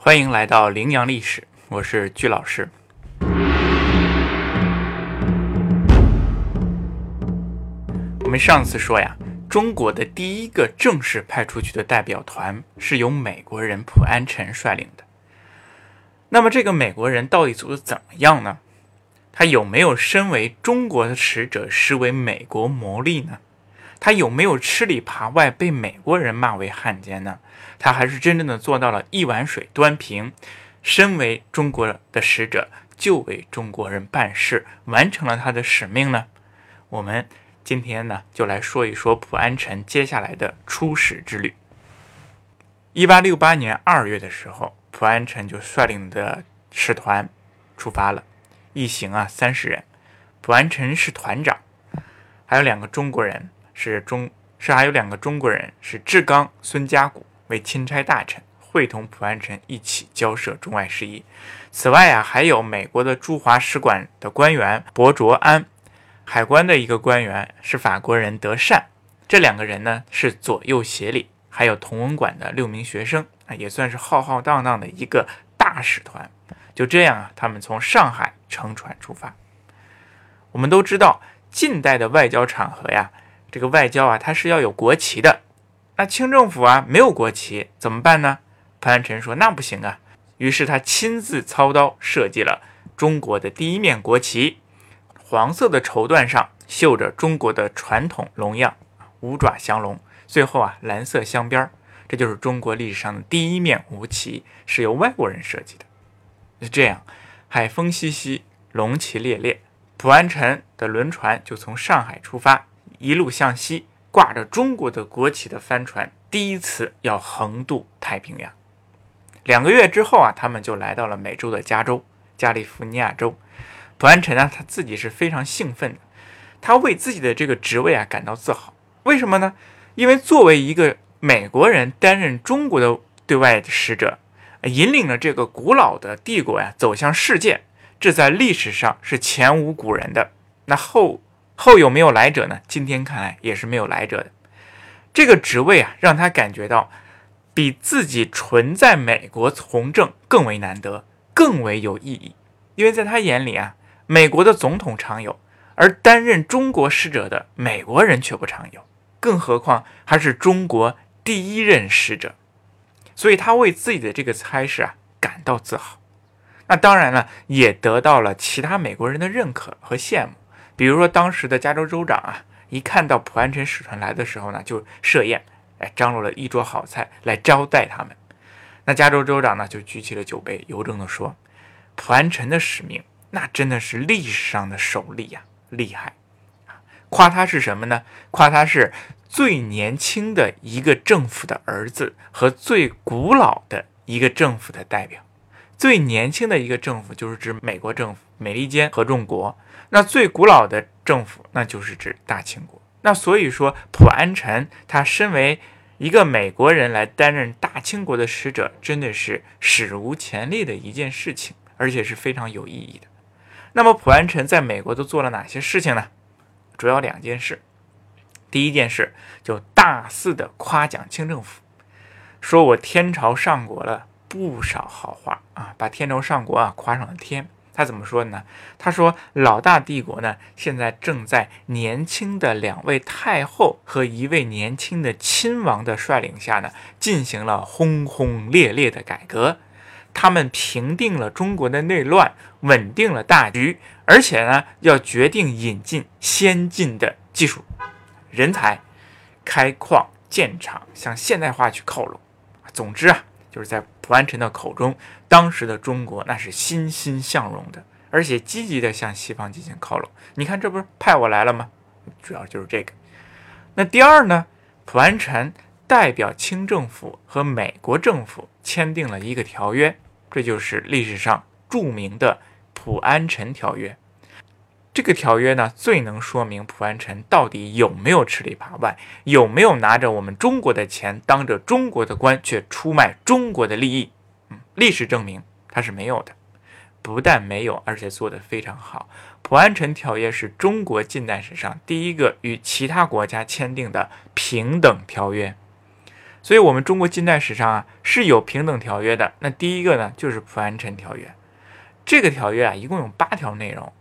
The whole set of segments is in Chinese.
欢迎来到羚羊历史，我是鞠老师。我们上次说呀，中国的第一个正式派出去的代表团是由美国人普安臣率领的。那么这个美国人到底做的怎么样呢？他有没有身为中国的使者，视为美国谋利呢？他有没有吃里扒外，被美国人骂为汉奸呢？他还是真正的做到了一碗水端平，身为中国的使者，就为中国人办事，完成了他的使命呢？我们。今天呢，就来说一说普安臣接下来的出使之旅。一八六八年二月的时候，普安臣就率领的使团出发了，一行啊三十人，普安臣是团长，还有两个中国人是中是还有两个中国人是志刚、孙家谷为钦差大臣，会同普安臣一起交涉中外事宜。此外啊，还有美国的驻华使馆的官员伯卓安。海关的一个官员是法国人德善，这两个人呢是左右协理，还有同文馆的六名学生啊，也算是浩浩荡荡的一个大使团。就这样啊，他们从上海乘船出发。我们都知道，近代的外交场合呀，这个外交啊，它是要有国旗的。那清政府啊没有国旗怎么办呢？潘安臣说：“那不行啊。”于是他亲自操刀设计了中国的第一面国旗。黄色的绸缎上绣着中国的传统龙样，五爪祥龙。最后啊，蓝色镶边儿，这就是中国历史上的第一面吴旗，是由外国人设计的。就这样，海风习习，龙旗猎猎，普安臣的轮船就从上海出发，一路向西，挂着中国的国旗的帆船，第一次要横渡太平洋。两个月之后啊，他们就来到了美洲的加州，加利福尼亚州。普安臣呢，他自己是非常兴奋的，他为自己的这个职位啊感到自豪。为什么呢？因为作为一个美国人担任中国的对外使者，引领了这个古老的帝国呀走向世界，这在历史上是前无古人的。那后后有没有来者呢？今天看来也是没有来者的。这个职位啊，让他感觉到比自己纯在美国从政更为难得，更为有意义。因为在他眼里啊。美国的总统常有，而担任中国使者的美国人却不常有，更何况还是中国第一任使者，所以他为自己的这个差事啊感到自豪。那当然了，也得到了其他美国人的认可和羡慕。比如说，当时的加州州长啊，一看到普安臣使团来的时候呢，就设宴，哎，张罗了一桌好菜来招待他们。那加州州长呢，就举起了酒杯，由衷地说：“普安臣的使命。”那真的是历史上的首例呀，厉害！夸他是什么呢？夸他是最年轻的一个政府的儿子和最古老的一个政府的代表。最年轻的一个政府就是指美国政府，美利坚合众国。那最古老的政府，那就是指大清国。那所以说，普安臣他身为一个美国人来担任大清国的使者，真的是史无前例的一件事情，而且是非常有意义的。那么普安臣在美国都做了哪些事情呢？主要两件事。第一件事就大肆的夸奖清政府，说我天朝上国了不少好话啊，把天朝上国啊夸上了天。他怎么说的呢？他说老大帝国呢现在正在年轻的两位太后和一位年轻的亲王的率领下呢，进行了轰轰烈烈的改革。他们平定了中国的内乱，稳定了大局，而且呢，要决定引进先进的技术人才，开矿建厂，向现代化去靠拢。总之啊，就是在普安臣的口中，当时的中国那是欣欣向荣的，而且积极的向西方进行靠拢。你看，这不是派我来了吗？主要就是这个。那第二呢，普安臣代表清政府和美国政府签订了一个条约。这就是历史上著名的普安臣条约。这个条约呢，最能说明普安臣到底有没有吃里扒外，有没有拿着我们中国的钱，当着中国的官，却出卖中国的利益。嗯，历史证明他是没有的。不但没有，而且做得非常好。普安臣条约是中国近代史上第一个与其他国家签订的平等条约。所以，我们中国近代史上啊是有平等条约的。那第一个呢，就是普安臣条约。这个条约啊，一共有八条内容。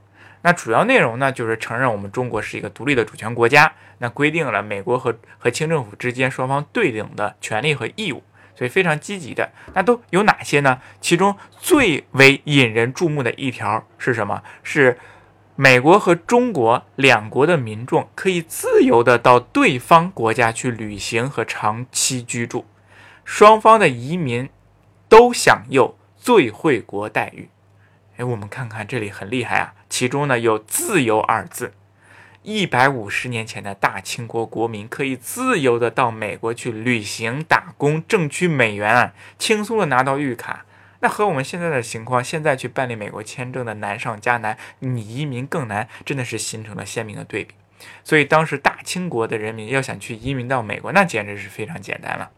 那主要内容呢，就是承认我们中国是一个独立的主权国家。那规定了美国和和清政府之间双方对等的权利和义务，所以非常积极的。那都有哪些呢？其中最为引人注目的一条是什么？是美国和中国两国的民众可以自由的到对方国家去旅行和长期居住，双方的移民都享有最惠国待遇。哎，我们看看这里很厉害啊！其中呢有“自由”二字，一百五十年前的大清国国民可以自由的到美国去旅行、打工，挣取美元啊，轻松的拿到绿卡。那和我们现在的情况，现在去办理美国签证的难上加难，你移民更难，真的是形成了鲜明的对比。所以当时大清国的人民要想去移民到美国，那简直是非常简单了。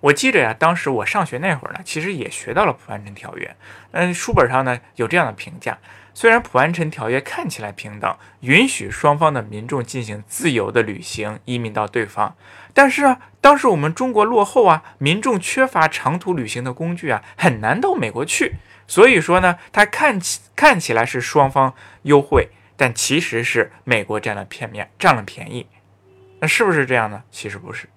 我记着呀，当时我上学那会儿呢，其实也学到了普安臣条约。嗯，书本上呢有这样的评价：虽然普安臣条约看起来平等，允许双方的民众进行自由的旅行、移民到对方，但是啊，当时我们中国落后啊，民众缺乏长途旅行的工具啊，很难到美国去。所以说呢，它看起看起来是双方优惠，但其实是美国占了片面，占了便宜。那是不是这样呢？其实不是。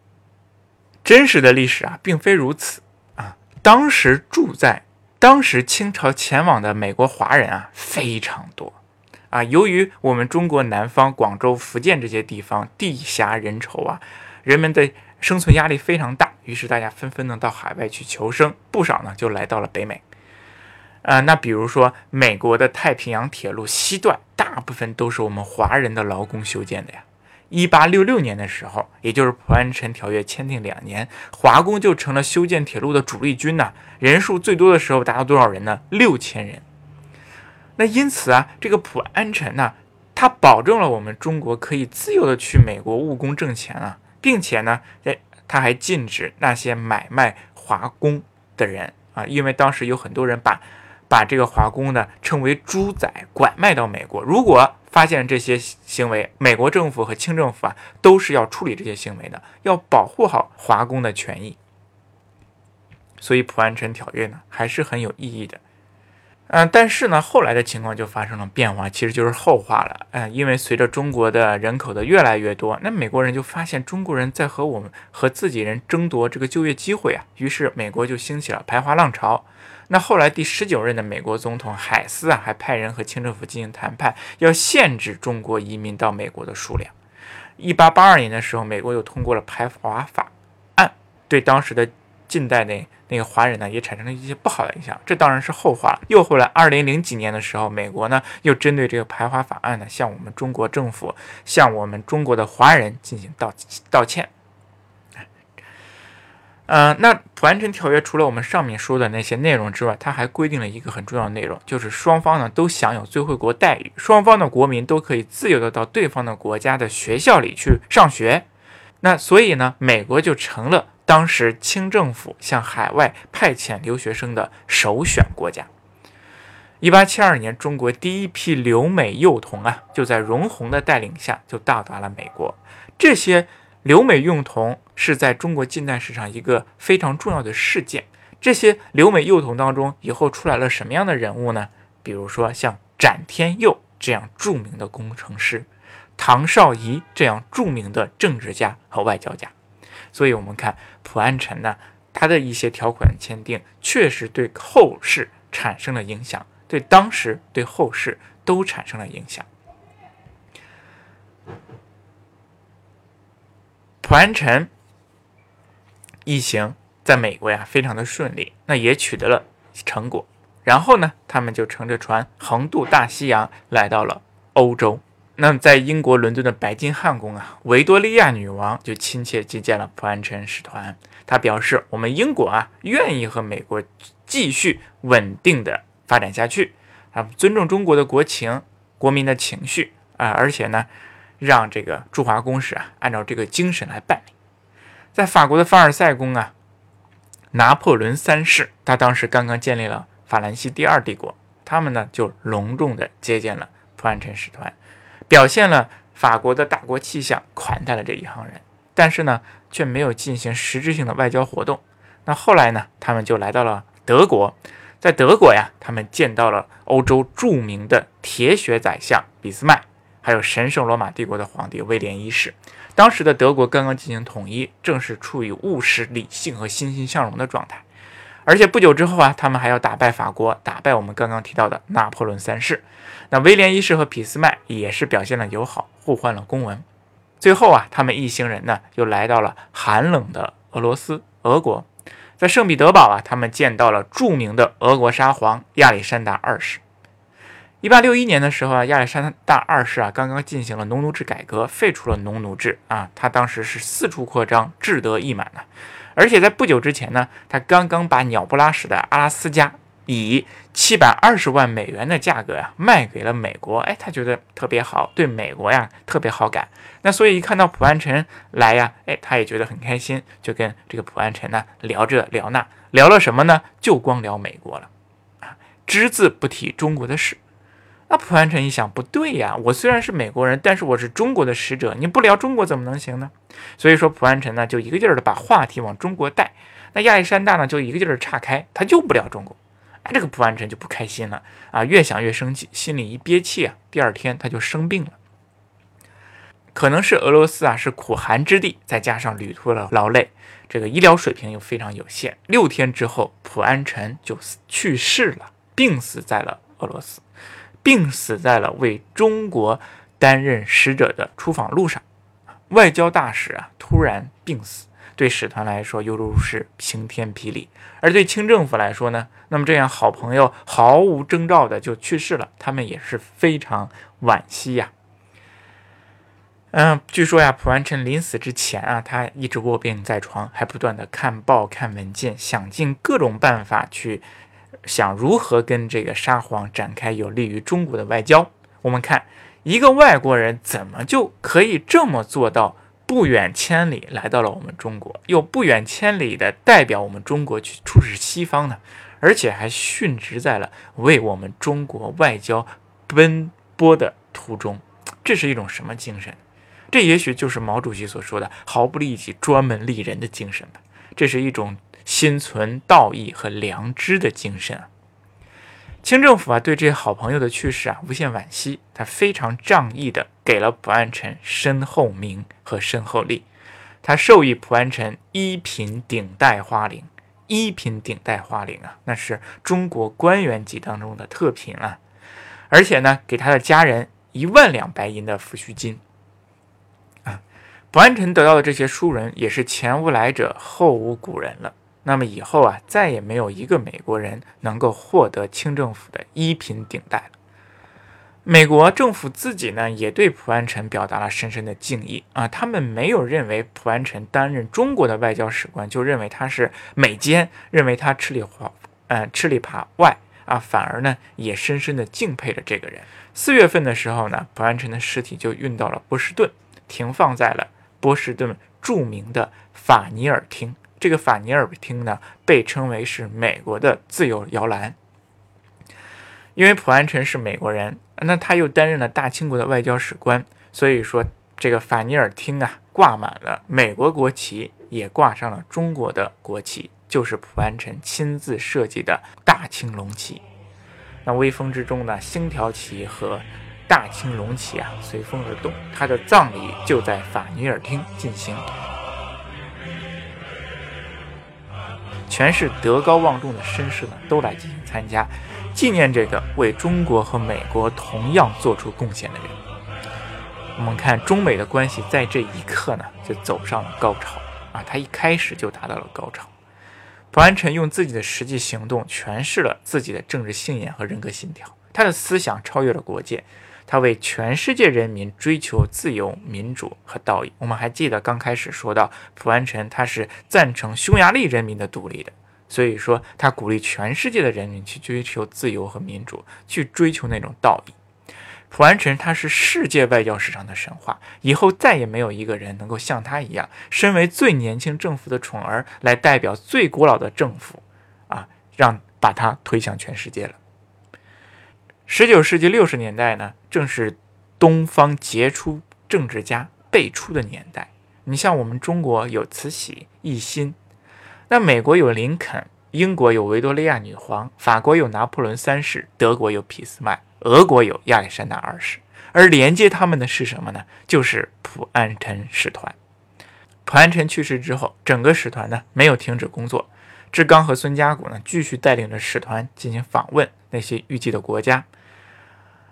真实的历史啊，并非如此啊！当时住在当时清朝前往的美国华人啊非常多啊。由于我们中国南方广州、福建这些地方地狭人稠啊，人们的生存压力非常大，于是大家纷纷呢到海外去求生，不少呢就来到了北美。啊，那比如说美国的太平洋铁路西段，大部分都是我们华人的劳工修建的呀。一八六六年的时候，也就是普安臣条约签订两年，华工就成了修建铁路的主力军呐。人数最多的时候达到多少人呢？六千人。那因此啊，这个普安臣呢，他保证了我们中国可以自由的去美国务工挣钱啊，并且呢，哎，他还禁止那些买卖华工的人啊，因为当时有很多人把把这个华工呢称为猪仔，拐卖到美国。如果发现这些行为，美国政府和清政府啊，都是要处理这些行为的，要保护好华工的权益。所以普安臣条约呢，还是很有意义的。嗯，但是呢，后来的情况就发生了变化，其实就是后话了。嗯，因为随着中国的人口的越来越多，那美国人就发现中国人在和我们和自己人争夺这个就业机会啊，于是美国就兴起了排华浪潮。那后来第十九任的美国总统海斯啊，还派人和清政府进行谈判，要限制中国移民到美国的数量。一八八二年的时候，美国又通过了排华法案，对当时的近代那那个华人呢，也产生了一些不好的影响，这当然是后话。又后来，二零零几年的时候，美国呢又针对这个排华法案呢，向我们中国政府、向我们中国的华人进行道道歉。嗯，那普安臣条约除了我们上面说的那些内容之外，它还规定了一个很重要的内容，就是双方呢都享有最惠国待遇，双方的国民都可以自由的到对方的国家的学校里去上学。那所以呢，美国就成了。当时清政府向海外派遣留学生的首选国家。一八七二年，中国第一批留美幼童啊，就在荣闳的带领下就到达了美国。这些留美幼童是在中国近代史上一个非常重要的事件。这些留美幼童当中，以后出来了什么样的人物呢？比如说像展天佑这样著名的工程师，唐绍仪这样著名的政治家和外交家。所以，我们看普安臣呢，他的一些条款签订，确实对后世产生了影响，对当时、对后世都产生了影响。普安臣一行在美国呀，非常的顺利，那也取得了成果。然后呢，他们就乘着船横渡大西洋，来到了欧洲。那么，在英国伦敦的白金汉宫啊，维多利亚女王就亲切接见了普安臣使团。她表示，我们英国啊，愿意和美国继续稳定的发展下去，啊，尊重中国的国情、国民的情绪啊，而且呢，让这个驻华公使啊，按照这个精神来办理。在法国的凡尔赛宫啊，拿破仑三世他当时刚刚建立了法兰西第二帝国，他们呢就隆重的接见了普安臣使团。表现了法国的大国气象，款待了这一行人。但是呢，却没有进行实质性的外交活动。那后来呢，他们就来到了德国，在德国呀，他们见到了欧洲著名的铁血宰相俾斯麦，还有神圣罗马帝国的皇帝威廉一世。当时的德国刚刚进行统一，正是处于务实、理性和欣欣向荣的状态。而且不久之后啊，他们还要打败法国，打败我们刚刚提到的拿破仑三世。那威廉一世和俾斯麦也是表现了友好，互换了公文。最后啊，他们一行人呢，又来到了寒冷的俄罗斯俄国，在圣彼得堡啊，他们见到了著名的俄国沙皇亚历山大二世。一八六一年的时候啊，亚历山大二世啊，刚刚进行了农奴制改革，废除了农奴制啊，他当时是四处扩张，志得意满呢。而且在不久之前呢，他刚刚把鸟不拉屎的阿拉斯加以七百二十万美元的价格呀卖给了美国。哎，他觉得特别好，对美国呀特别好感。那所以一看到普安臣来呀，哎，他也觉得很开心，就跟这个普安臣呢聊这聊那，聊了什么呢？就光聊美国了啊，只字不提中国的事。那普安臣一想，不对呀，我虽然是美国人，但是我是中国的使者，你不聊中国怎么能行呢？所以说，普安臣呢就一个劲儿的把话题往中国带，那亚历山大呢就一个劲儿的岔开，他就不聊中国。哎，这个普安臣就不开心了啊，越想越生气，心里一憋气啊，第二天他就生病了。可能是俄罗斯啊是苦寒之地，再加上旅途的劳累，这个医疗水平又非常有限，六天之后，普安臣就去世了，病死在了俄罗斯。病死在了为中国担任使者的出访路上，外交大使啊突然病死，对使团来说犹如是晴天霹雳，而对清政府来说呢，那么这样好朋友毫无征兆的就去世了，他们也是非常惋惜呀。嗯，据说呀，普安臣临死之前啊，他一直卧病在床，还不断的看报、看文件，想尽各种办法去。想如何跟这个沙皇展开有利于中国的外交？我们看一个外国人怎么就可以这么做到不远千里来到了我们中国，又不远千里的代表我们中国去出使西方呢？而且还殉职在了为我们中国外交奔波的途中，这是一种什么精神？这也许就是毛主席所说的“毫不利己，专门利人”的精神吧。这是一种。心存道义和良知的精神啊，清政府啊对这些好朋友的去世啊无限惋惜，他非常仗义的给了普安臣身后名和身后利，他授予普安臣一品顶戴花翎，一品顶戴花翎啊，那是中国官员级当中的特品啊，而且呢给他的家人一万两白银的抚恤金。啊，普安臣得到的这些殊荣也是前无来者后无古人了。那么以后啊，再也没有一个美国人能够获得清政府的一品顶戴了。美国政府自己呢，也对普安臣表达了深深的敬意啊。他们没有认为普安臣担任中国的外交使官就认为他是美奸，认为他吃里滑，呃，吃里扒外啊，反而呢，也深深的敬佩着这个人。四月份的时候呢，普安臣的尸体就运到了波士顿，停放在了波士顿著名的法尼尔厅。这个法尼尔厅呢，被称为是美国的自由摇篮，因为普安臣是美国人，那他又担任了大清国的外交使官，所以说这个法尼尔厅啊，挂满了美国国旗，也挂上了中国的国旗，就是普安臣亲自设计的大清龙旗。那微风之中呢，星条旗和大清龙旗啊，随风而动。他的葬礼就在法尼尔厅进行。全是德高望重的绅士呢，都来进行参加，纪念这个为中国和美国同样做出贡献的人。我们看中美的关系在这一刻呢，就走上了高潮啊！他一开始就达到了高潮。普安臣用自己的实际行动诠释了自己的政治信念和人格信条，他的思想超越了国界。他为全世界人民追求自由、民主和道义。我们还记得刚开始说到普安臣，他是赞成匈牙利人民的独立的，所以说他鼓励全世界的人民去追求自由和民主，去追求那种道义。普安臣他是世界外交史上的神话，以后再也没有一个人能够像他一样，身为最年轻政府的宠儿，来代表最古老的政府，啊，让把他推向全世界了。十九世纪六十年代呢，正是东方杰出政治家辈出的年代。你像我们中国有慈禧、奕欣，那美国有林肯，英国有维多利亚女皇，法国有拿破仑三世，德国有俾斯麦，俄国有亚历山大二世。而连接他们的是什么呢？就是普安臣使团。普安臣去世之后，整个使团呢没有停止工作。志刚和孙家谷呢继续带领着使团进行访问那些预计的国家。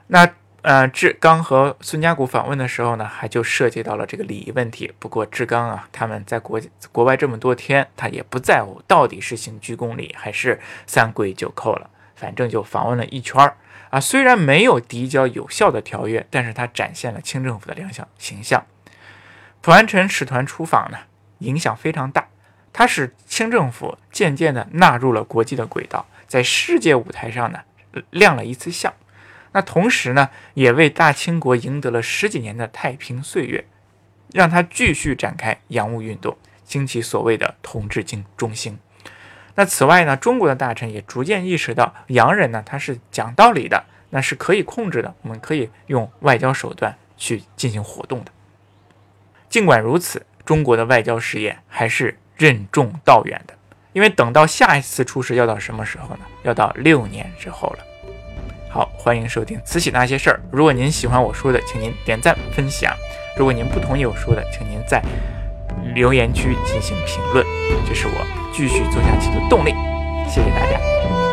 那呃，志刚和孙家谷访问的时候呢，还就涉及到了这个礼仪问题。不过志刚啊，他们在国国外这么多天，他也不在乎到底是行鞠躬礼还是三跪九叩了，反正就访问了一圈儿。啊，虽然没有递交有效的条约，但是他展现了清政府的良相形象。普安臣使团出访呢，影响非常大，它使清政府渐渐地纳入了国际的轨道，在世界舞台上呢亮了一次相。那同时呢，也为大清国赢得了十几年的太平岁月，让他继续展开洋务运动，兴起所谓的统治经中兴。那此外呢，中国的大臣也逐渐意识到，洋人呢他是讲道理的，那是可以控制的，我们可以用外交手段去进行活动的。尽管如此，中国的外交事业还是任重道远的，因为等到下一次出事要到什么时候呢？要到六年之后了。好，欢迎收听《慈禧那些事儿》。如果您喜欢我说的，请您点赞分享；如果您不同意我说的，请您在留言区进行评论，这是我继续做下去的动力。谢谢大家。